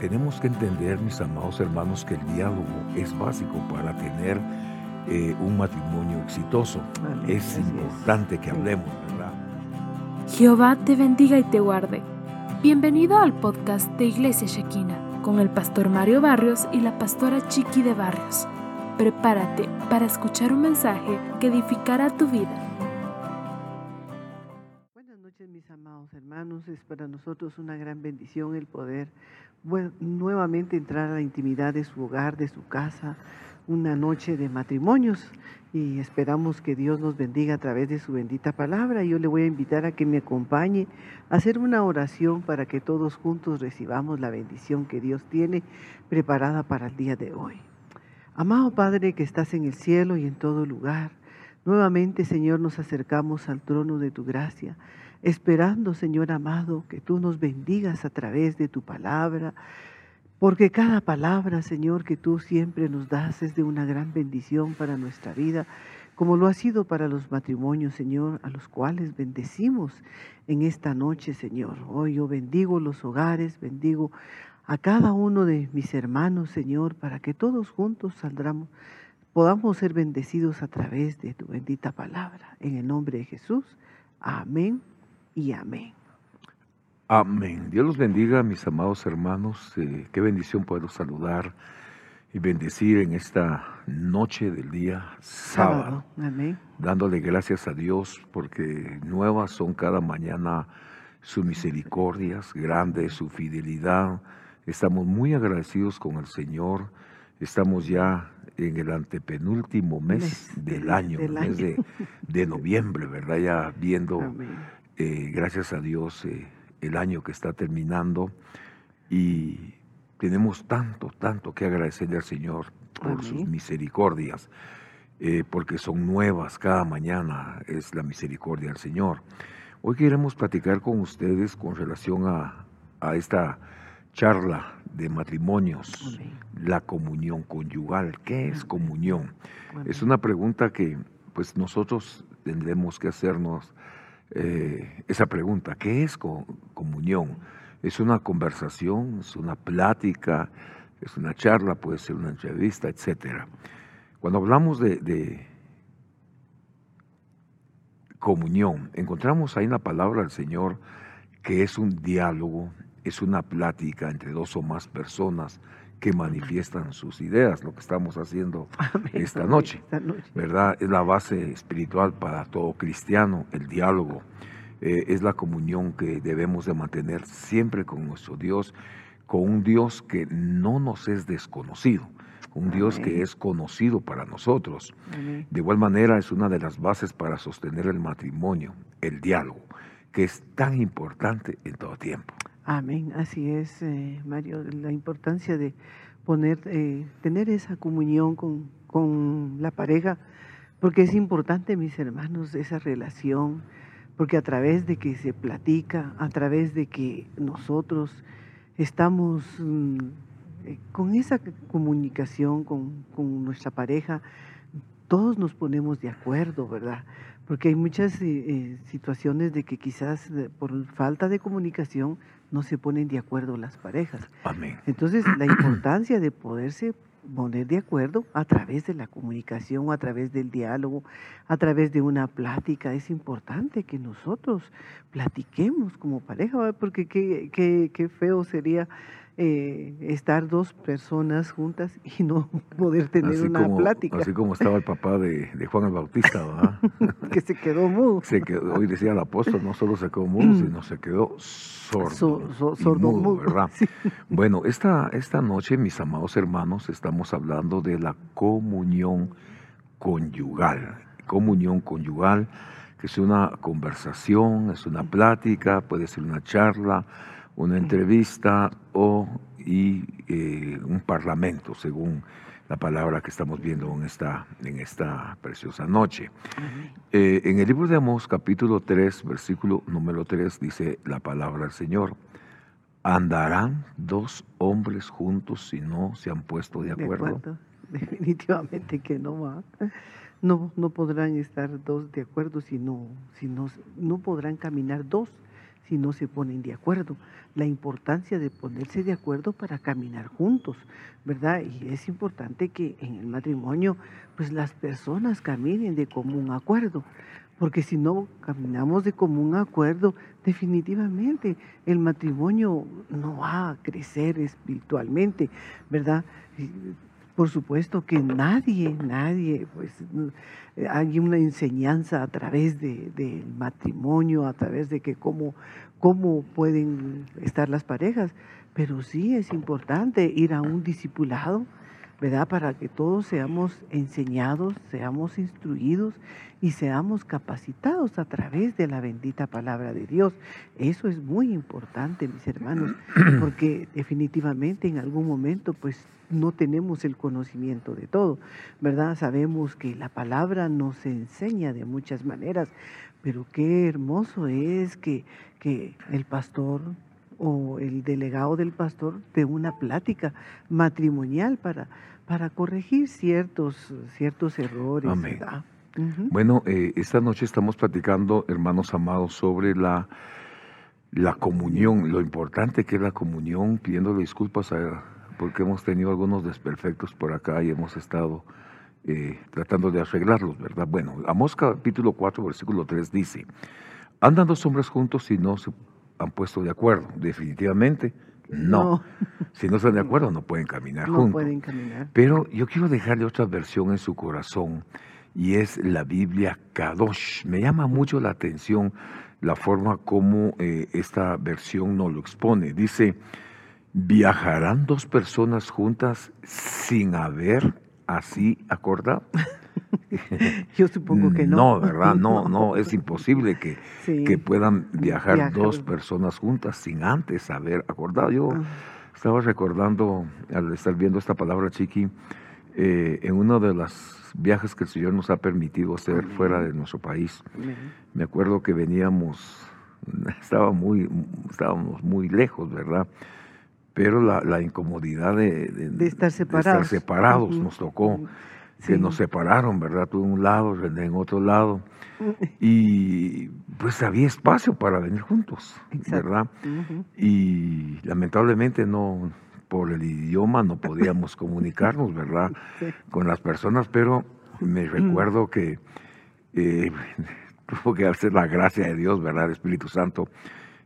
tenemos que entender, mis amados hermanos, que el diálogo es básico para tener eh, un matrimonio exitoso. Es importante que hablemos, ¿verdad? Jehová te bendiga y te guarde. Bienvenido al podcast de Iglesia Shekina con el pastor Mario Barrios y la pastora Chiqui de Barrios. Prepárate para escuchar un mensaje que edificará tu vida. Buenas noches mis amados hermanos, es para nosotros una gran bendición el poder nuevamente entrar a la intimidad de su hogar, de su casa, una noche de matrimonios y esperamos que Dios nos bendiga a través de su bendita palabra. Yo le voy a invitar a que me acompañe a hacer una oración para que todos juntos recibamos la bendición que Dios tiene preparada para el día de hoy. Amado Padre que estás en el cielo y en todo lugar, nuevamente Señor nos acercamos al trono de tu gracia esperando, Señor amado, que tú nos bendigas a través de tu palabra, porque cada palabra, Señor, que tú siempre nos das es de una gran bendición para nuestra vida, como lo ha sido para los matrimonios, Señor, a los cuales bendecimos en esta noche, Señor. Hoy yo bendigo los hogares, bendigo a cada uno de mis hermanos, Señor, para que todos juntos saldramos, podamos ser bendecidos a través de tu bendita palabra. En el nombre de Jesús. Amén y amén. Amén. Dios los bendiga, mis amados hermanos. Eh, qué bendición poder saludar y bendecir en esta noche del día sábado. Amén. Dándole gracias a Dios porque nuevas son cada mañana sus misericordias, grande su fidelidad. Estamos muy agradecidos con el Señor. Estamos ya en el antepenúltimo mes, del, año, el mes de, de, noviembre, ¿verdad? Ya viendo eh, gracias a Dios, eh, el año que está terminando y tenemos tanto, tanto que agradecerle al Señor por sus misericordias, eh, porque son nuevas cada mañana, es la misericordia del Señor. Hoy queremos platicar con ustedes con relación a, esta charla de matrimonios, la comunión conyugal. ¿Qué es comunión? Es una pregunta que pues nosotros tendremos que hacernos eh, esa pregunta, ¿qué es comunión? ¿Es una conversación? ¿Es una plática? ¿Es una charla? ¿Puede ser una entrevista? Etcétera. Cuando hablamos de, comunión, encontramos ahí la palabra del Señor que es un diálogo, es una plática entre dos o más personas que manifiestan sus ideas, lo que estamos haciendo esta, noche, ¿verdad? Es la base espiritual para todo cristiano, el diálogo, eh, es la comunión que debemos de mantener siempre con nuestro Dios, con un Dios que no nos es desconocido, un Dios que es conocido para nosotros. De igual manera es una de las bases para sostener el matrimonio, el diálogo, que es tan importante en todo tiempo. Amén, así es, eh, Mario, la importancia de eh, tener esa comunión con, la pareja, porque es importante, mis hermanos, esa relación, porque a través de que se platica, a través de que nosotros estamos mm, eh, con esa comunicación con nuestra pareja, todos nos ponemos de acuerdo, ¿verdad? Porque hay muchas situaciones de que quizás por falta de comunicación no se ponen de acuerdo las parejas. Amén. Entonces, la importancia de poderse poner de acuerdo a través de la comunicación, a través del diálogo, a través de una plática. Es importante que nosotros platiquemos como pareja, porque qué, qué, qué feo sería eh, estar dos personas juntas y no poder tener una plática. Así como estaba el papá de, Juan el Bautista, ¿verdad? que se quedó mudo. Se quedó, hoy decía el apóstol, no solo se quedó mudo, mm. sino se quedó sordo. sordo mudo, ¿verdad? Bueno, esta, esta noche, mis amados hermanos, estamos hablando de la comunión conyugal. Comunión conyugal, que es una conversación, es una plática, puede ser una charla, una entrevista o y, eh, un parlamento, según la palabra que estamos viendo en esta, en esta preciosa noche. Eh, en el libro de Amós, capítulo 3, versículo número 3, dice la palabra del Señor. ¿Andarán dos hombres juntos si no se han puesto de acuerdo? Definitivamente que no va. No, no podrán estar dos de acuerdo si no, si no, no podrán caminar dos si no se ponen de acuerdo. La importancia de ponerse de acuerdo para caminar juntos, ¿verdad? Y es importante que en el matrimonio, pues las personas caminen de común acuerdo, porque si no caminamos de común acuerdo, definitivamente el matrimonio no va a crecer espiritualmente, ¿verdad? Por supuesto que nadie, nadie, pues hay una enseñanza a través del matrimonio, a través de que cómo, cómo pueden estar las parejas, pero sí es importante ir a un discipulado, ¿verdad? Para que todos seamos enseñados, seamos instruidos y seamos capacitados a través de la bendita palabra de Dios. Eso es muy importante, mis hermanos, porque definitivamente en algún momento pues no tenemos el conocimiento de todo, ¿verdad? Sabemos que la palabra nos enseña de muchas maneras, pero qué hermoso es que, que el pastor o el delegado del pastor de una plática matrimonial para, para corregir ciertos, ciertos errores. Bueno, eh, esta noche estamos platicando, hermanos amados, sobre la, la comunión, lo importante que es la comunión, pidiéndole disculpas a, porque hemos tenido algunos desperfectos por acá y hemos estado eh, tratando de arreglarlos, ¿verdad? Bueno, Amos capítulo 4, versículo 3 dice, andan dos hombres juntos y no se han puesto de acuerdo. Definitivamente, no. Si no están de acuerdo, no pueden caminar no juntos. pueden caminar. Pero yo quiero dejarle otra versión en su corazón y es la Biblia Kadosh. Me llama mucho la atención la forma como eh, esta versión nos lo expone. Dice, ¿viajarán dos personas juntas sin haber así acordado? Yo supongo que no. No, ¿verdad? No, no, es imposible que, que puedan viajar, dos personas juntas sin antes haber acordado. Yo ah. estaba recordando, al estar viendo esta palabra, Chiqui, eh, en uno de los viajes que el Señor nos ha permitido hacer fuera de nuestro país. Me acuerdo que veníamos, estaba muy, estábamos muy lejos, ¿verdad? Pero la, incomodidad de, estar separados, separados nos tocó que nos separaron, ¿verdad? Tú en un lado, René en otro lado. Y pues había espacio para venir juntos, ¿verdad? Y lamentablemente no, por el idioma no podíamos comunicarnos, ¿verdad? Con las personas, pero me recuerdo que eh, tuvo que hacer la gracia de Dios, ¿verdad? Espíritu Santo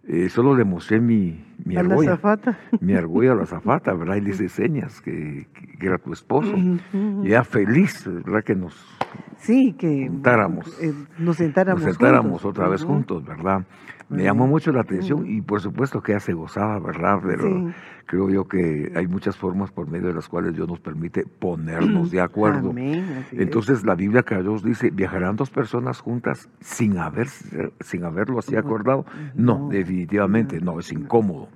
eh, solo le mostré mi, mi argolla. la zafata? Mi argolla a la zafata, ¿verdad? Y le hice señas que, que, era tu esposo. Y era feliz, ¿verdad? Que nos sí, que sentáramos. Eh, nos sentáramos, nos sentáramos otra vez juntos, ¿verdad? Me llamó mucho la atención y por supuesto que ella se gozaba, ¿verdad? Pero creo yo que hay muchas formas por medio de las cuales Dios nos permite ponernos de acuerdo. Entonces la Biblia que Dios dice, ¿viajarán dos personas juntas sin, haber, sin haberlo así acordado? No, definitivamente no, es incómodo.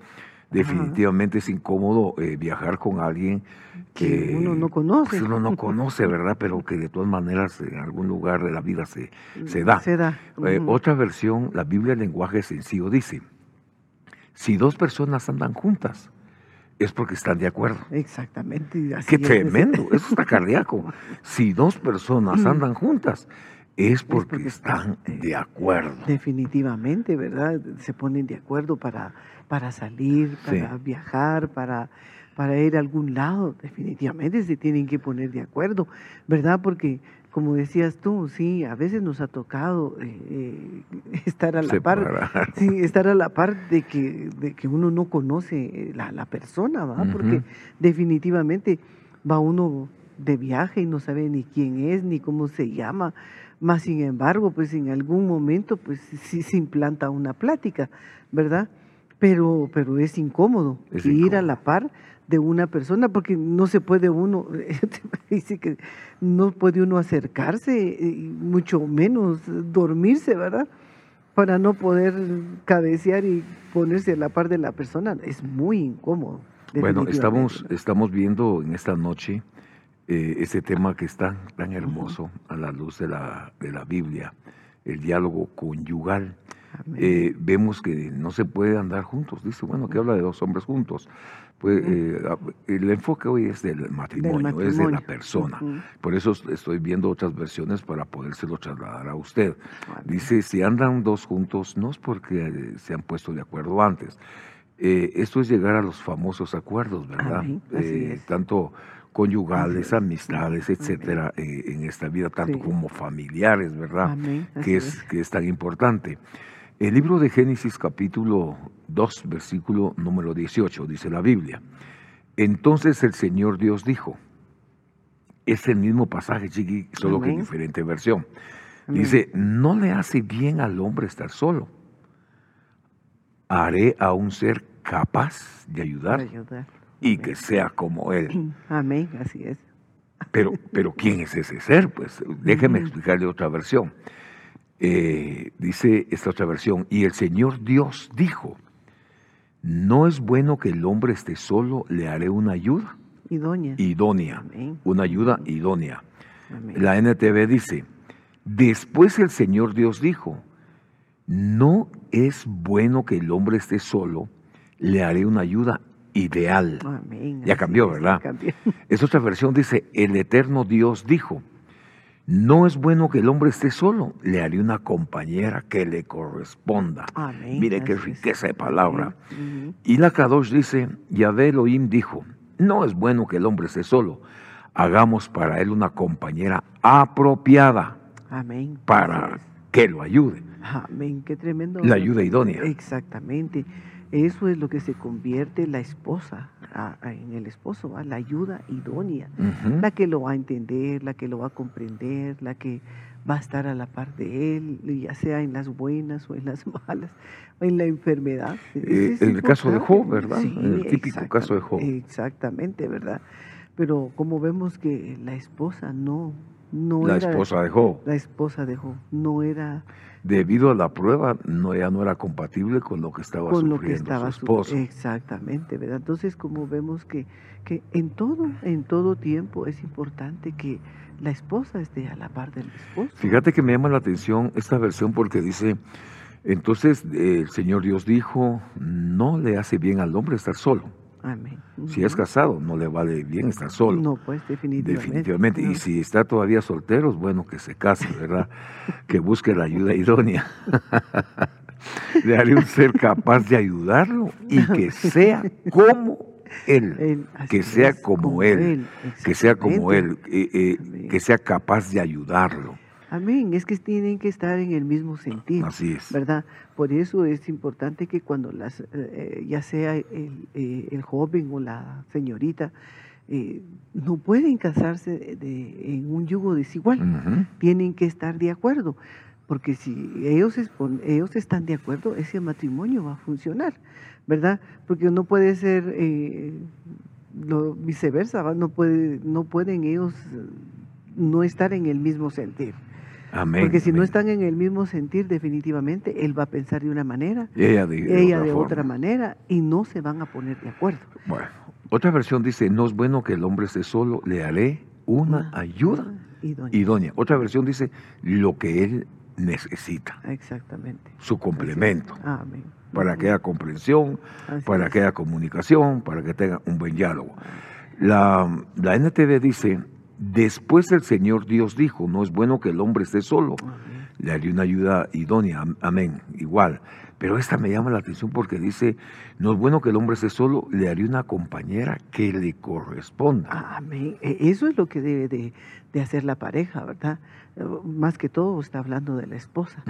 Definitivamente es incómodo eh, viajar con alguien que, uno no conoce. Pues, uno no conoce, ¿verdad? Pero que de todas maneras en algún lugar de la vida se, se da. Se da. Eh, otra versión, la Biblia en lenguaje sencillo dice, si dos personas andan juntas, es porque están de acuerdo. Exactamente. Qué tremendo, eso está cardíaco. Si dos personas andan juntas, es porque, están de acuerdo. Definitivamente, ¿verdad? Se ponen de acuerdo para para salir, para viajar, para, para ir a algún lado. Definitivamente se tienen que poner de acuerdo, ¿verdad? Porque como decías tú, sí, a veces nos ha tocado eh, eh, estar a la par, sí, estar a la par de que, de que uno no conoce la, la persona, ¿verdad? Porque definitivamente va uno de viaje y no sabe ni quién es, ni cómo se llama, más sin embargo, pues en algún momento, pues sí se implanta una plática, ¿verdad? pero, pero es incómodo ir a la par de una persona porque no se puede uno, dice que no puede uno acercarse, mucho menos dormirse, ¿verdad? Para no poder cabecear y ponerse a la par de la persona. Es muy incómodo. Bueno, estamos, estamos viendo en esta noche eh, ese tema que está tan hermoso a la luz de la, de la Biblia, el diálogo conyugal. Eh, vemos que no se puede andar juntos. Dice, bueno, que habla de dos hombres juntos. Pues, eh, el enfoque hoy es del matrimonio, es de la persona. Por eso estoy viendo otras versiones para podérselo trasladar a usted. Dice, si andan dos juntos, no es porque se han puesto de acuerdo antes. Eh, esto es llegar a los famosos acuerdos, ¿verdad? Eh, tanto conyugales, amistades, etcétera, en esta vida, tanto como familiares, ¿verdad? Que es, que es tan importante. El libro de Génesis capítulo 2, versículo número 18, dice la Biblia. Entonces el Señor Dios dijo, es el mismo pasaje, chiqui, solo que en diferente versión. Dice, no le hace bien al hombre estar solo. Haré a un ser capaz de ayudar, y que sea como él. Amén, así es. Pero, pero ¿quién es ese ser? Pues déjeme explicarle otra versión. Eh, dice esta otra versión, y el Señor Dios dijo, no es bueno que el hombre esté solo, le haré una ayuda idónea. idónea una ayuda idónea. La NTV dice, después el Señor Dios dijo, no es bueno que el hombre esté solo, le haré una ayuda ideal. Ya cambió, ¿verdad? Esta otra versión dice, el eterno Dios dijo, no es bueno que el hombre esté solo, le haré una compañera que le corresponda. Mire qué riqueza de palabra. Y la Kadosh dice, Yahvé Elohim dijo, no es bueno que el hombre esté solo, hagamos para él una compañera apropiada Amén. para que lo ayude. Amén, qué tremendo. La ayuda idónea. Exactamente. Eso es lo que se convierte la esposa en el esposo, la ayuda idónea, la que lo va a entender, la que lo va a comprender, la que va a estar a la par de él, ya sea en las buenas o en las malas, o en la enfermedad. Eh, en el caso de Job, ¿verdad? el típico caso de Job. Exactamente, ¿verdad? Pero como vemos que la esposa no, no la esposa de Job. La esposa de Job no era debido a la prueba, no, ya no era compatible con lo que estaba con sufriendo lo que estaba su esposo. Exactamente, ¿verdad? Entonces, como vemos que, que en todo, en todo tiempo es importante que la esposa esté a la par del esposo. Fíjate que me llama la atención esta versión porque dice, entonces el Señor Dios dijo, no le hace bien al hombre estar solo. Si es casado, no le vale bien estar solo. No, pues definitivamente. Definitivamente. Y si está todavía soltero, es bueno que se case, ¿verdad? que busque la ayuda idónea. Le haré un ser capaz de ayudarlo y que sea como él, que sea como, él, que sea como él, eh, eh, que sea capaz de ayudarlo. Amén, es que tienen que estar en el mismo sentido. Así es. ¿Verdad? Por eso es importante que cuando las, eh, ya sea eh, el, joven o la señorita, eh, no pueden casarse de, en un yugo desigual, tienen que estar de acuerdo, porque si ellos, ellos están de acuerdo, ese matrimonio va a funcionar, ¿verdad? Porque no puede ser lo, viceversa, no, puede, no pueden ellos no estar en el mismo sentido. Porque si no están en el mismo sentir, definitivamente él va a pensar de una manera, ella de, otra, manera, y no se van a poner de acuerdo. Bueno, otra versión dice, no es bueno que el hombre esté solo, le haré una, ayuda idónea. Otra versión dice, lo que él necesita. Exactamente. Su complemento. Para que haya comprensión, para que haya comunicación, para que tenga un buen diálogo. La, la NTV dice, Después el Señor Dios dijo, no es bueno que el hombre esté solo, le haré una ayuda idónea, amén, igual. Pero esta me llama la atención porque dice, no es bueno que el hombre esté solo, le haré una compañera que le corresponda. Amén. E, eso es lo que debe de, hacer la pareja, ¿verdad? Más que todo está hablando de la esposa,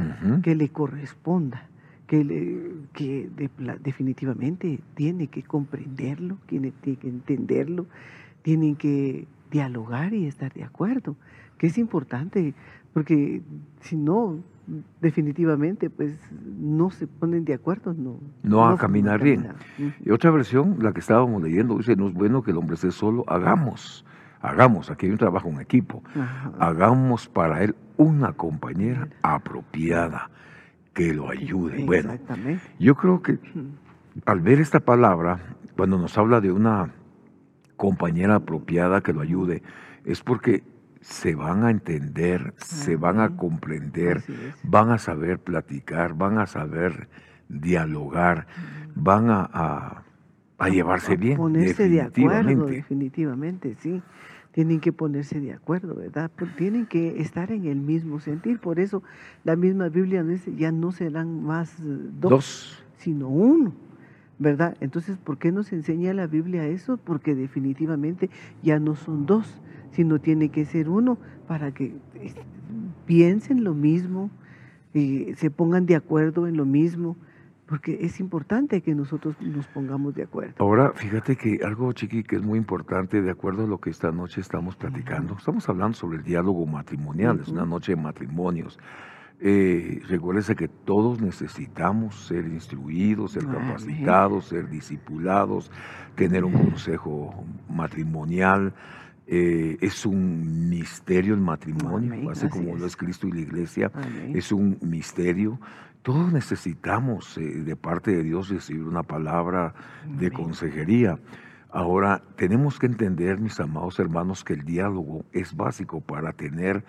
que le corresponda, que, le, que definitivamente tiene que comprenderlo, tiene, tiene que entenderlo, tienen que dialogar y estar de acuerdo, que es importante, porque si no, definitivamente, pues no se ponen de acuerdo, no. No va a caminar bien. Y otra versión, la que estábamos leyendo, dice, no es bueno que el hombre esté solo, hagamos, hagamos, aquí hay un trabajo en equipo, hagamos para él una compañera apropiada que lo ayude. Bueno, yo creo que al ver esta palabra, cuando nos habla de una compañera apropiada que lo ayude, es porque se van a entender, se van a comprender, van a saber platicar, van a saber dialogar, van a, a llevarse bien. Ponerse de acuerdo, definitivamente, sí. Tienen que ponerse de acuerdo, ¿verdad? tienen que estar en el mismo sentir. Por eso la misma Biblia dice, ya no serán más dos, sino uno. ¿Verdad? Entonces, ¿por qué nos enseña la Biblia eso? Porque definitivamente ya no son dos, sino tiene que ser uno para que eh, piensen lo mismo, y se pongan de acuerdo en lo mismo, porque es importante que nosotros nos pongamos de acuerdo. Ahora, fíjate que algo, Chiqui, que es muy importante, de acuerdo a lo que esta noche estamos platicando, estamos hablando sobre el diálogo matrimonial, es una noche de matrimonios. Eh, recuérdese que todos necesitamos ser instruidos, ser capacitados, ser discipulados, tener un consejo matrimonial. Eh, es un misterio el matrimonio, así como lo es Cristo y la iglesia, es un misterio. Todos necesitamos eh, de parte de Dios recibir una palabra de consejería. Ahora, tenemos que entender, mis amados hermanos, que el diálogo es básico para tener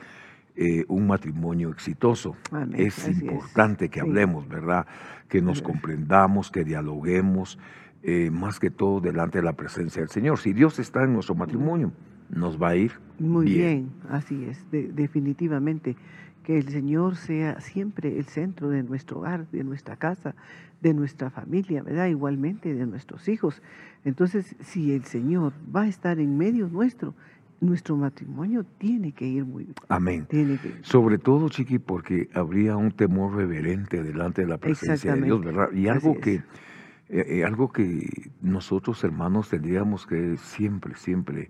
eh, un matrimonio exitoso. Es importante que hablemos, ¿verdad? Que nos comprendamos, que dialoguemos, eh, más que todo delante de la presencia del Señor. Si Dios está en nuestro matrimonio, nos va a ir muy bien. así es, definitivamente que el Señor sea siempre el centro de nuestro hogar, de nuestra casa, de nuestra familia, ¿verdad? Igualmente de nuestros hijos. Entonces, si el Señor va a estar en medio nuestro, nuestro matrimonio tiene que ir muy bien. Amén. Sobre todo, Chiqui, porque habría un temor reverente delante de la presencia de Dios, ¿verdad? Y algo que, eh, eh, algo que nosotros, hermanos, tendríamos que siempre, siempre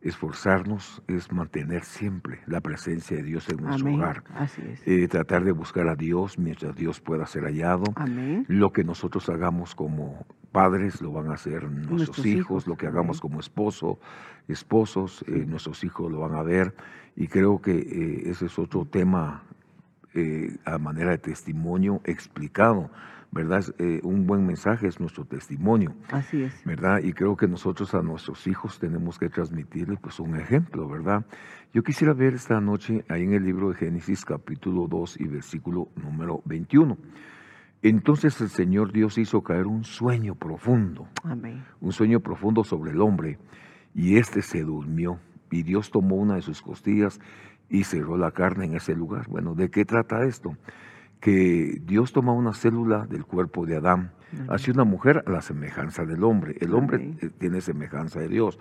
esforzarnos es mantener siempre la presencia de Dios en nuestro hogar. Así es. Eh, tratar de buscar a Dios mientras Dios pueda ser hallado. Amén. Lo que nosotros hagamos como padres lo van a hacer nuestros, hijos, lo que hagamos como esposo, esposos, eh, nuestros hijos lo van a ver. Y creo que eh, ese es otro tema a manera de testimonio explicado ¿verdad? Eh, un buen mensaje es nuestro testimonio. Así es. ¿Verdad? Y creo que nosotros a nuestros hijos tenemos que transmitirles pues un ejemplo, ¿verdad? Yo quisiera ver esta noche ahí en el libro de Génesis capítulo 2 y versículo número 21. Entonces el Señor Dios hizo caer un sueño profundo. Amén. Un sueño profundo sobre el hombre y éste se durmió y Dios tomó una de sus costillas y cerró la carne en ese lugar. Bueno, ¿de qué trata esto? que Dios toma una célula del cuerpo de Adán, hace una mujer a la semejanza del hombre. El hombre eh, tiene semejanza de Dios.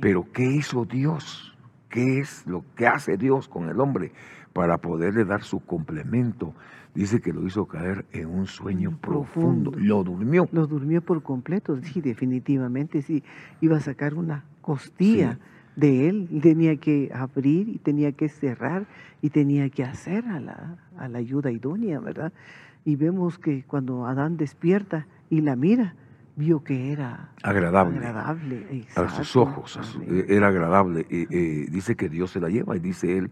Pero ¿qué hizo Dios? ¿Qué es lo que hace Dios con el hombre para poderle dar su complemento? Dice que lo hizo caer en un sueño profundo. Lo durmió. Lo durmió por completo, sí, definitivamente, sí. Iba a sacar una costilla de él, tenía que abrir y tenía que cerrar y tenía que hacer a la, a la ayuda idónea, ¿verdad? Y vemos que cuando Adán despierta y la mira, vio que era agradable, agradable a sus ojos, era agradable. Eh, dice que Dios se la lleva y dice él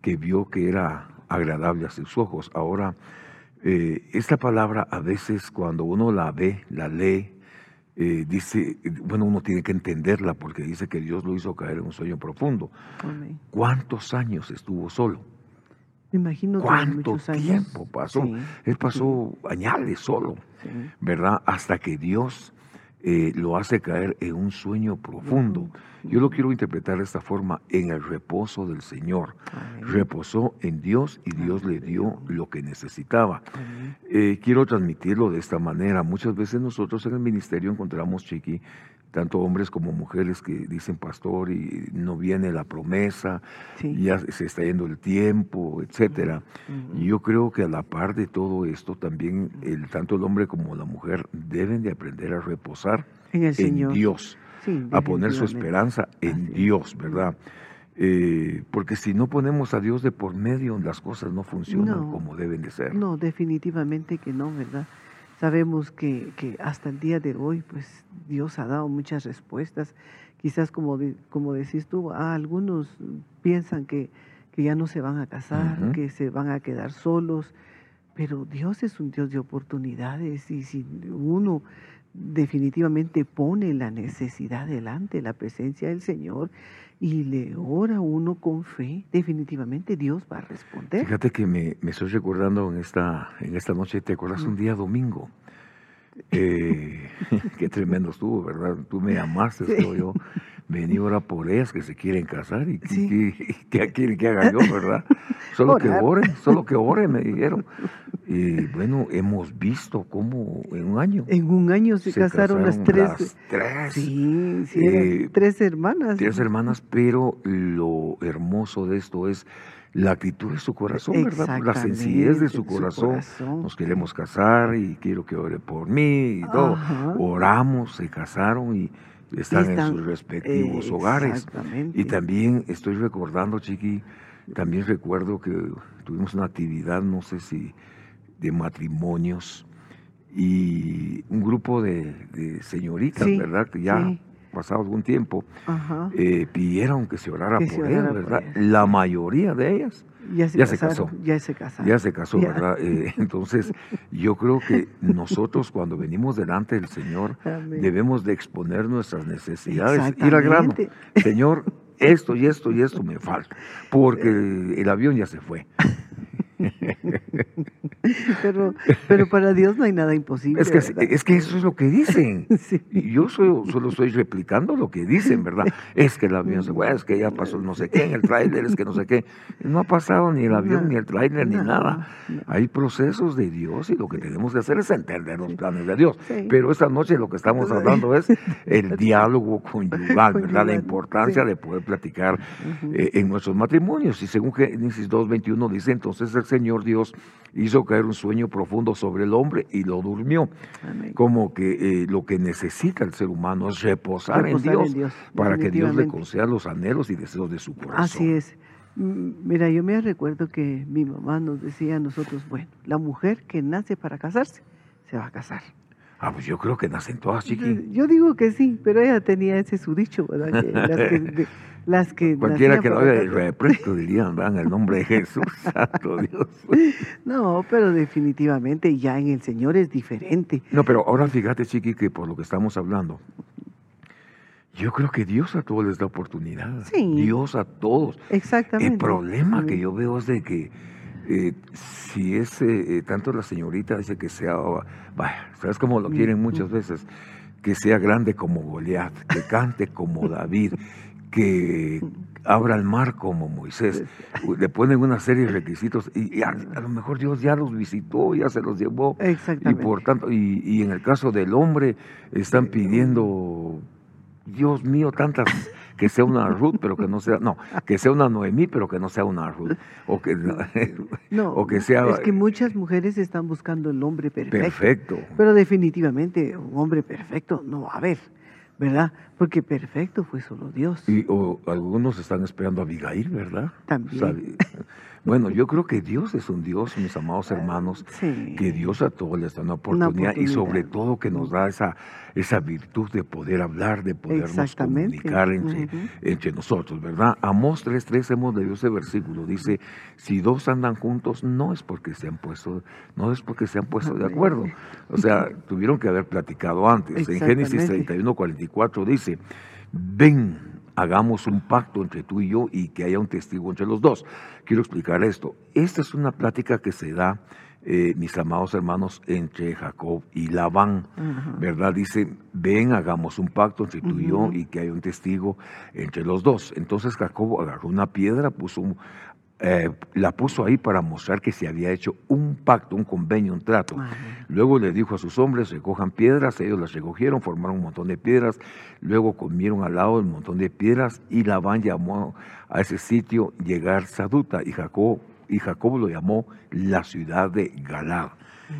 que vio que era agradable a sus ojos. Ahora, eh, esta palabra a veces cuando uno la ve, la lee, eh, dice, bueno, uno tiene que entenderla porque dice que Dios lo hizo caer en un sueño profundo. ¿Cuántos años estuvo solo? Me imagino ¿Cuánto tiempo pasó? Él pasó añales solo, ¿verdad? Hasta que Dios eh, lo hace caer en un sueño profundo. Yo lo quiero interpretar de esta forma, en el reposo del Señor. Reposó en Dios y Dios le dio lo que necesitaba. Eh, quiero transmitirlo de esta manera. Muchas veces nosotros en el ministerio encontramos, Chiqui, tanto hombres como mujeres que dicen, pastor, y no viene la promesa, ya se está yendo el tiempo, etcétera. Y yo creo que a la par de todo esto, también el, tanto el hombre como la mujer deben de aprender a reposar en, el Dios, a poner su esperanza en Dios, ¿verdad? Eh, porque si no ponemos a Dios de por medio, las cosas no funcionan como deben de ser. No, definitivamente que no, ¿verdad? Sabemos que, que, hasta el día de hoy, pues Dios ha dado muchas respuestas. Quizás como, como decís tú, ah, algunos piensan que, que, ya no se van a casar, que se van a quedar solos, pero Dios es un Dios de oportunidades y si uno definitivamente pone la necesidad delante, la presencia del Señor, y le ora uno con fe, definitivamente Dios va a responder. Fíjate que me, me estoy recordando en esta, en esta noche, ¿te acuerdas un día domingo? Eh, qué tremendo estuvo, ¿verdad? Tú me llamaste, yo vení ahora por ellas que se quieren casar y que, quieren que haga yo, ¿verdad? Solo que oren, solo que oren, me dijeron. Y bueno, hemos visto cómo en un año. En un año se, casaron, las tres. tres. Sí, sí, eh, tres hermanas. Tres hermanas, pero lo hermoso de esto es la actitud de su corazón, ¿verdad? La sencillez de su corazón. Nos queremos casar y quiero que ore por mí y todo. Oramos, se casaron y están, en sus respectivos hogares. Y también estoy recordando, Chiqui, también recuerdo que tuvimos una actividad, no sé si de matrimonios y un grupo de, señoritas, ¿verdad? Que ya pasado algún tiempo, eh, pidieron que se orara por ellas, ¿verdad? La mayoría de ellas ya se, casó. Ya se casaron. Ya se casó, ¿verdad? Eh, entonces, yo creo que nosotros cuando venimos delante del Señor debemos de exponer nuestras necesidades, ir al grano. Señor, esto y esto y esto me falta, porque el avión ya se fue. pero, pero para Dios no hay nada imposible. Es que, es que eso es lo que dicen. Y yo solo estoy replicando lo que dicen, ¿verdad? Es que el avión se fue, es que ya pasó no sé qué en el tráiler, es que no sé qué. No ha pasado ni el avión, ni el tráiler, ni nada. Hay procesos de Dios y lo que tenemos que hacer es entender los planes de Dios. Pero esta noche lo que estamos hablando es el diálogo conyugal, ¿verdad? La importancia de poder platicar eh, en nuestros matrimonios. Y según Génesis 2.21 dice, entonces el Señor Dios hizo caer un sueño profundo sobre el hombre y lo durmió. Como que eh, lo que necesita el ser humano es reposar, en, Dios, para que Dios le conceda los anhelos y deseos de su corazón. Así es. Mira, yo me recuerdo que mi mamá nos decía a nosotros, bueno, la mujer que nace para casarse, se va a casar. Ah, pues yo creo que nacen todas, chiqui. Yo digo que sí, pero ella tenía ese su dicho, ¿verdad? Que las que, Cualquiera que lo haga el represto dirían, van el nombre de Jesús, santo Dios. No, pero definitivamente ya en el Señor es diferente. No, pero ahora fíjate, chiqui, que por lo que estamos hablando, yo creo que Dios a todos les da oportunidad. Sí. Dios a todos. Exactamente. El problema que yo veo es de que eh, si es eh, tanto la señorita dice que sea, vaya, ¿sabes cómo lo quieren muchas veces? Que sea grande como Goliat, que cante como David, que abra el mar como Moisés. Le ponen una serie de requisitos y, a, lo mejor Dios ya los visitó, ya se los llevó. Y por tanto, y, y en el caso del hombre, están pidiendo, Dios mío, tantas que sea una Ruth, pero que no sea, no, que sea una Noemí, pero que no sea una Ruth. O que, no, o que sea. Es que muchas mujeres están buscando el hombre perfecto. Perfecto. Pero definitivamente un hombre perfecto no va a haber. ¿verdad? Porque perfecto fue solo Dios. Y o algunos están esperando a Abigail, ¿verdad? También. Bueno, yo creo que Dios es un Dios, mis amados hermanos, que Dios a todos les da una oportunidad, y sobre todo que nos da esa, esa virtud de poder hablar, de podernos comunicar entre, entre nosotros, ¿verdad? Amós 3.3 hemos leído ese versículo, dice, si dos andan juntos, no es porque se han puesto, no es porque se han puesto de acuerdo. O sea, tuvieron que haber platicado antes. En Génesis 31.44 dice, ven, hagamos un pacto entre tú y yo y que haya un testigo entre los dos. Quiero explicar esto. Esta es una plática que se da, eh, mis amados hermanos, entre Jacob y Labán, ¿verdad? Dice, ven, hagamos un pacto entre tú y yo y que haya un testigo entre los dos. Entonces Jacob agarró una piedra, puso un, eh, la puso ahí para mostrar que se había hecho un pacto, un convenio, un trato. Luego le dijo a sus hombres, recojan piedras, ellos las recogieron, formaron un montón de piedras, luego comieron al lado el montón de piedras y Labán llamó a ese sitio llegar Saduta y Jacob, y Jacob lo llamó la ciudad de Galad.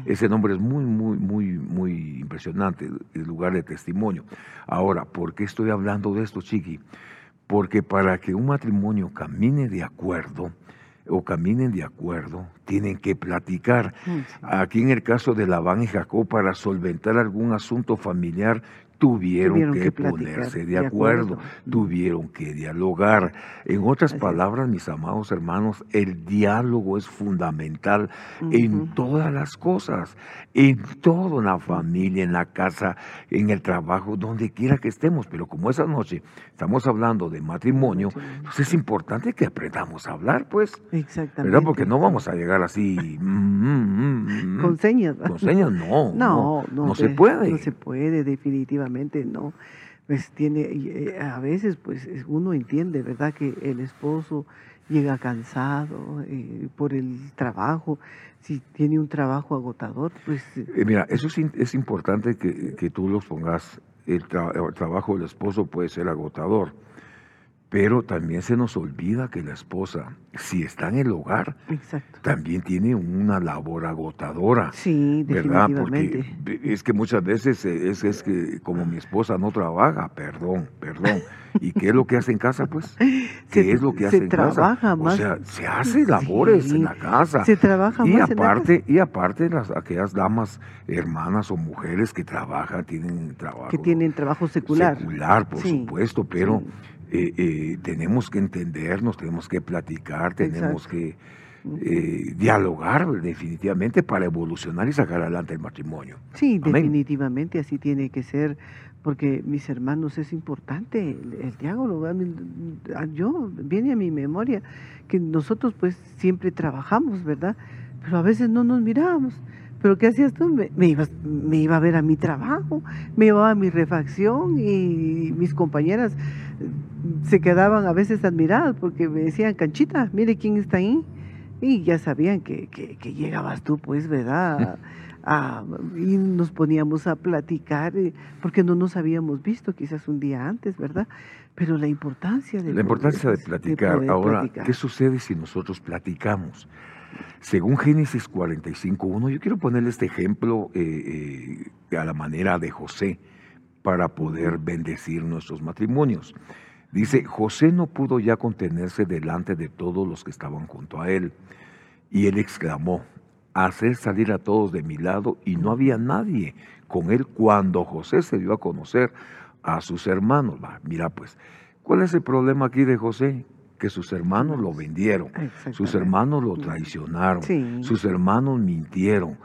Ese nombre es muy, muy, muy, muy impresionante, el lugar de testimonio. Ahora, ¿por qué estoy hablando de esto, Chiqui? Porque para que un matrimonio camine de acuerdo, o caminen de acuerdo, tienen que platicar. Mm, Aquí en el caso de Labán y Jacob, para solventar algún asunto familiar, tuvieron, que, ponerse de acuerdo, tuvieron que dialogar. En otras palabras, mis amados hermanos, el diálogo es fundamental en todas las cosas, en toda la familia, en la casa, en el trabajo, donde quiera que estemos. Pero como esa noche estamos hablando de matrimonio, entonces es importante que aprendamos a hablar, pues. Exactamente. ¿Verdad? Porque no vamos a llegar así. Mm, mm, mm, con señas. Con señas, no. No, no, no se puede. No se puede, definitivamente no. Pues tiene, eh, a veces pues uno entiende, ¿verdad? Que el esposo llega cansado eh, por el trabajo, si tiene un trabajo agotador, pues... Eh, mira, eso es, es importante que, que, tú los pongas, el, el trabajo del esposo puede ser agotador, pero también se nos olvida que la esposa, si está en el hogar, también tiene una labor agotadora. Sí, ¿verdad? Porque es que muchas veces es, es que como mi esposa no trabaja, perdón, perdón. ¿Y qué es lo que hace en casa, pues? ¿Qué es lo que hace en trabaja Más. O sea, se hace labores en la casa. Se trabaja y más aparte, Y aparte, las, aquellas damas, hermanas o mujeres que trabajan, tienen trabajo. Que tienen trabajo secular. Secular, por supuesto, pero... Eh, eh, tenemos que entendernos, tenemos que platicar, tenemos que eh, dialogar definitivamente para evolucionar y sacar adelante el matrimonio. Sí, definitivamente así tiene que ser, porque mis hermanos es importante el, diálogo. Yo viene a mi memoria que nosotros pues siempre trabajamos, ¿verdad? Pero a veces no nos mirábamos. ¿Pero qué hacías tú? Me, me, me iba a ver a mi trabajo, me iba a mi refacción y mis compañeras se quedaban a veces admiradas porque me decían, Canchita, mire quién está ahí. Y ya sabían que, que, llegabas tú, pues, ¿verdad? y nos poníamos a platicar, eh, porque no nos habíamos visto quizás un día antes, ¿verdad? Pero la importancia de... La importancia de platicar. Ahora, ¿qué sucede si nosotros platicamos? Según Génesis 45.1, yo quiero ponerle este ejemplo eh, eh, a la manera de José para poder bendecir nuestros matrimonios. Dice, José no pudo ya contenerse delante de todos los que estaban junto a él. Y él exclamó, hacer salir a todos de mi lado y no había nadie con él cuando José se dio a conocer a sus hermanos. mira pues, ¿cuál es el problema aquí de José? Que sus hermanos lo vendieron, sus hermanos lo traicionaron, sus hermanos mintieron.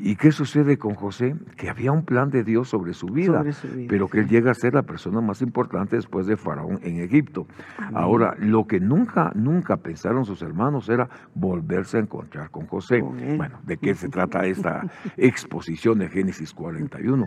¿Y qué sucede con José? Que había un plan de Dios sobre su vida, pero que él llega a ser la persona más importante después de Faraón en Egipto. Ahora, lo que nunca, nunca pensaron sus hermanos era volverse a encontrar con José. bueno, ¿de qué se trata esta exposición de Génesis 41?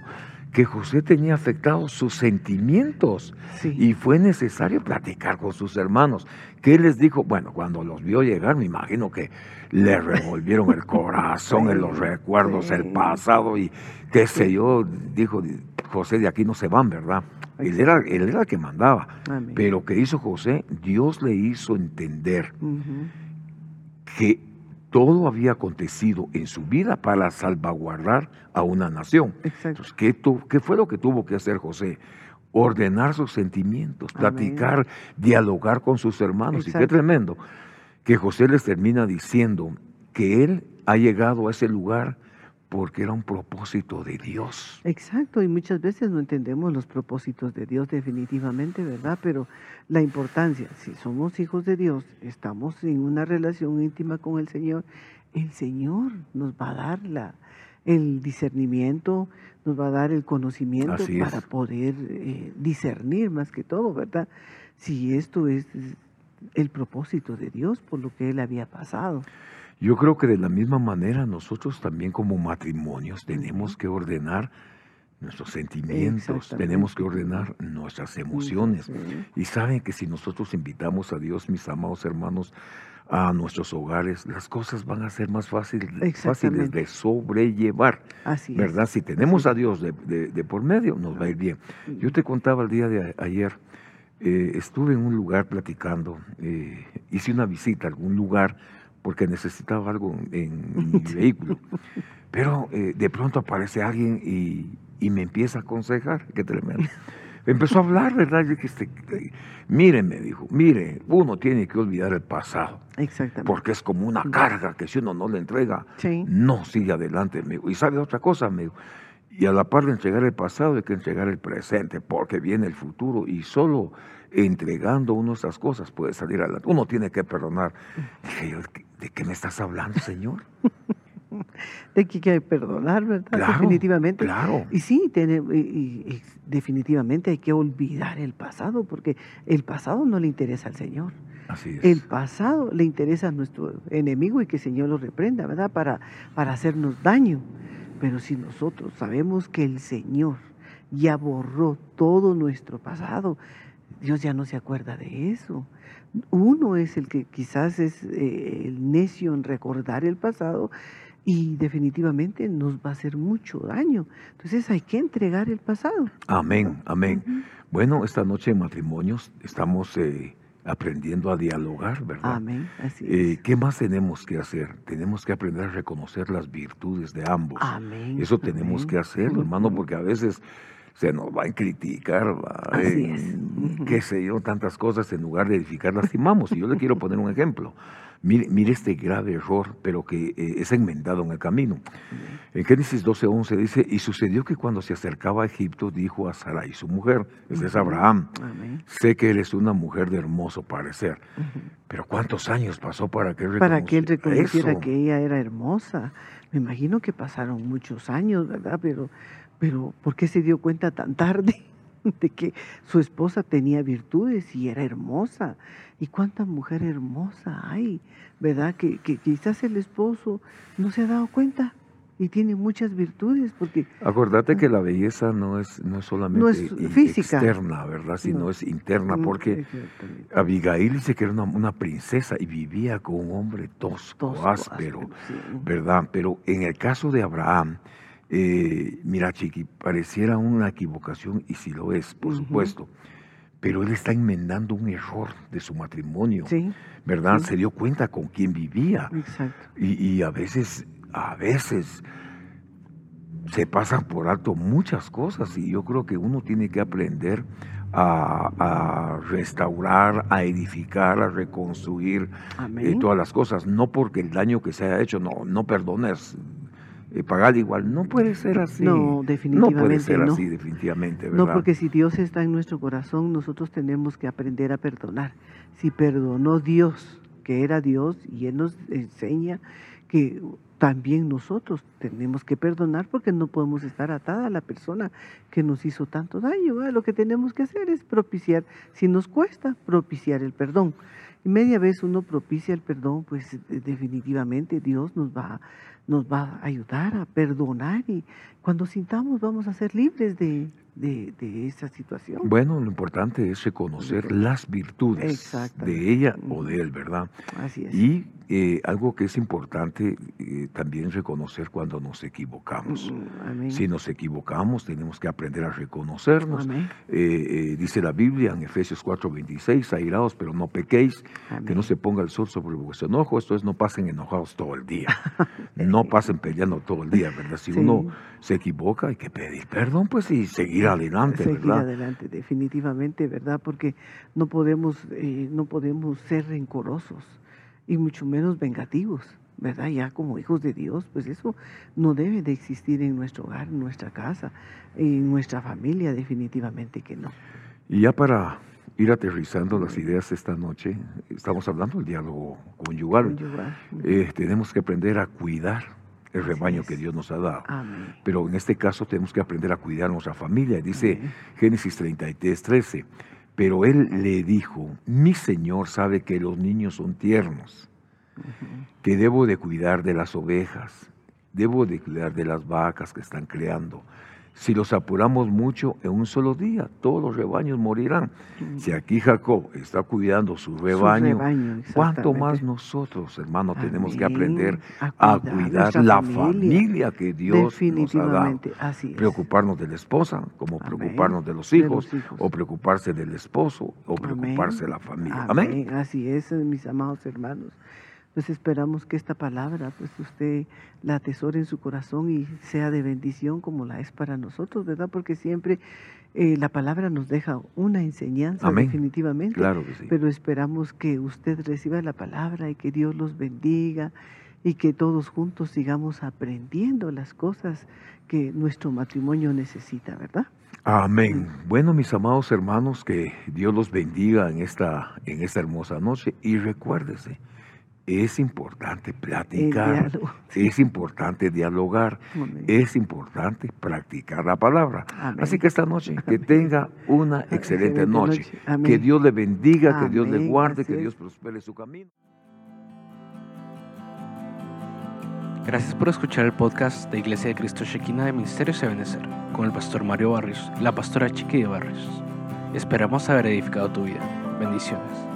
Que José tenía afectados sus sentimientos y fue necesario platicar con sus hermanos. ¿Qué les dijo? Bueno, cuando los vio llegar, me imagino que le revolvieron el corazón en los recuerdos, el pasado y qué sé yo, dijo José, de aquí no se van, ¿verdad? Él era, él era el que mandaba. Pero ¿qué hizo José? Dios le hizo entender que todo había acontecido en su vida para salvaguardar a una nación. Entonces, ¿qué, ¿qué, fue lo que tuvo que hacer José? Ordenar sus sentimientos, platicar, dialogar con sus hermanos. Y qué tremendo que José les termina diciendo que él ha llegado a ese lugar porque era un propósito de Dios. Exacto, y muchas veces no entendemos los propósitos de Dios definitivamente, ¿verdad? Pero la importancia, si somos hijos de Dios, estamos en una relación íntima con el Señor, el Señor nos va a dar la, el discernimiento, nos va a dar el conocimiento para poder eh, discernir más que todo, ¿verdad? Si esto es el propósito de Dios por lo que Él había pasado. Yo creo que de la misma manera nosotros también como matrimonios tenemos que ordenar nuestros sentimientos, tenemos que ordenar nuestras emociones. Y saben que si nosotros invitamos a Dios, mis amados hermanos, a nuestros hogares, las cosas van a ser más fáciles, fáciles de sobrellevar. Así ¿Verdad? Si tenemos a Dios de, por medio, nos va a ir bien. Yo te contaba el día de ayer, eh, estuve en un lugar platicando, eh, hice una visita a algún lugar porque necesitaba algo en, mi vehículo. Pero eh, de pronto aparece alguien y, y me empieza a aconsejar, qué tremendo. Empezó a hablar, ¿verdad? Yo dije, mire, me dijo, mire, uno tiene que olvidar el pasado. Exactamente. Porque es como una carga que si uno no le entrega, no sigue adelante, amigo. Y sabe otra cosa, amigo. Y a la par de entregar el pasado hay que entregar el presente, porque viene el futuro y solo entregando uno estas cosas puede salir adelante. Uno tiene que perdonar. Dije yo, ¿de qué me estás hablando, Señor? de que hay que perdonar, ¿verdad? definitivamente. Claro. Y sí, tiene, y, definitivamente hay que olvidar el pasado, porque el pasado no le interesa al Señor. Así es. El pasado le interesa a nuestro enemigo y que el Señor lo reprenda, ¿verdad? Para, para hacernos daño. Pero si nosotros sabemos que el Señor ya borró todo nuestro pasado, Dios ya no se acuerda de eso. Uno es el que quizás es eh, el necio en recordar el pasado y definitivamente nos va a hacer mucho daño. Entonces hay que entregar el pasado. Amén, amén. Bueno, esta noche en matrimonios estamos eh, aprendiendo a dialogar, ¿verdad? Amén, así eh, es. ¿Qué más tenemos que hacer? Tenemos que aprender a reconocer las virtudes de ambos. Amén. Eso tenemos que hacerlo, hermano, porque a veces se nos va a criticar, Así es. qué sé yo, tantas cosas, en lugar de edificar, lastimamos. Y yo le quiero poner un ejemplo. Mire, mire este grave error, pero que eh, es enmendado en el camino. En Génesis 12:11 dice, y sucedió que cuando se acercaba a Egipto, dijo a Sarai, su mujer, ese es Abraham, sé que eres una mujer de hermoso parecer. Pero ¿cuántos años pasó para que él Para que él reconociera que ella era hermosa. Me imagino que pasaron muchos años, ¿verdad? Pero, pero ¿por qué se dio cuenta tan tarde? de que su esposa tenía virtudes y era hermosa. ¿Y cuánta mujer hermosa hay? ¿Verdad? Que, quizás el esposo no se ha dado cuenta y tiene muchas virtudes porque acordate que la belleza no es no es solamente física. externa verdad sino es interna mm, porque Abigail dice que era una, princesa y vivía con un hombre tosco, áspero, verdad pero en el caso de Abraham eh, mira, Chiqui, pareciera una equivocación, y si lo es, por supuesto, pero él está enmendando un error de su matrimonio, ¿verdad? Se dio cuenta con quién vivía. Exacto. Y, a veces, a veces se pasan por alto muchas cosas y yo creo que uno tiene que aprender a, restaurar, a edificar, a reconstruir eh, todas las cosas, no porque el daño que se haya hecho, no, no perdones eh, pagar igual. No puede ser así. No, definitivamente. No puede ser así, definitivamente. No, porque si Dios está en nuestro corazón, nosotros tenemos que aprender a perdonar. Si perdonó Dios, que era Dios, y Él nos enseña que también nosotros tenemos que perdonar porque no podemos estar atada a la persona que nos hizo tanto daño. Lo que tenemos que hacer es propiciar, si nos cuesta, propiciar el perdón. Y media vez uno propicia el perdón, pues definitivamente Dios nos va nos va a ayudar a perdonar y cuando sintamos vamos a ser libres de, de, esa situación. Bueno, lo importante es reconocer las virtudes de ella o de él, ¿verdad? Así es. Y eh, algo que es importante eh, también reconocer cuando nos equivocamos. Si nos equivocamos, tenemos que aprender a reconocernos. Eh, dice la Biblia en Efesios 4:26, airados, pero no pequéis, que no se ponga el sol sobre vuestro enojo, esto es, no pasen enojados todo el día, no pasen peleando todo el día, ¿verdad? Si uno se equivoca, hay que pedir perdón, pues, y seguir adelante, seguir adelante, definitivamente, ¿verdad? Porque no podemos, eh, no podemos ser rencorosos y mucho menos vengativos, ¿verdad? Ya como hijos de Dios, pues eso no debe de existir en nuestro hogar, en nuestra casa, en nuestra familia, definitivamente que no. Y ya para ir aterrizando las ideas esta noche, estamos hablando del diálogo conyugal. Eh, tenemos que aprender a cuidar el rebaño que Dios nos ha dado. Pero en este caso tenemos que aprender a cuidar a nuestra familia. Dice Génesis 33, 13. Pero él le dijo, mi Señor sabe que los niños son tiernos, que debo de cuidar de las ovejas, debo de cuidar de las vacas que están creando si los apuramos mucho en un solo día, todos los rebaños morirán. Si aquí Jacob está cuidando su rebaño, ¿cuánto más nosotros, hermanos, tenemos que aprender a cuidar, la familia, que Dios nos ha dado? Preocuparnos de la esposa, como preocuparnos de los, hijos, o preocuparse del esposo, o preocuparse de la familia. Amén. Así es, mis amados hermanos pues esperamos que esta palabra, pues usted la atesore en su corazón y sea de bendición como la es para nosotros, ¿verdad? Porque siempre eh, la palabra nos deja una enseñanza definitivamente. Claro que sí. Pero esperamos que usted reciba la palabra y que Dios los bendiga y que todos juntos sigamos aprendiendo las cosas que nuestro matrimonio necesita, ¿verdad? Amén. Bueno, mis amados hermanos, que Dios los bendiga en esta, en esta hermosa noche y recuérdese, es importante platicar, es importante dialogar, es importante practicar la palabra. Así que esta noche, que tenga una excelente, noche. Que Dios le bendiga, que Dios le guarde, que Dios prospere su camino. Gracias por escuchar el podcast de Iglesia de Cristo Shekinah de Ministerios de Benecer con el pastor Mario Barrios y la pastora Chiqui de Barrios. Esperamos haber edificado tu vida. Bendiciones.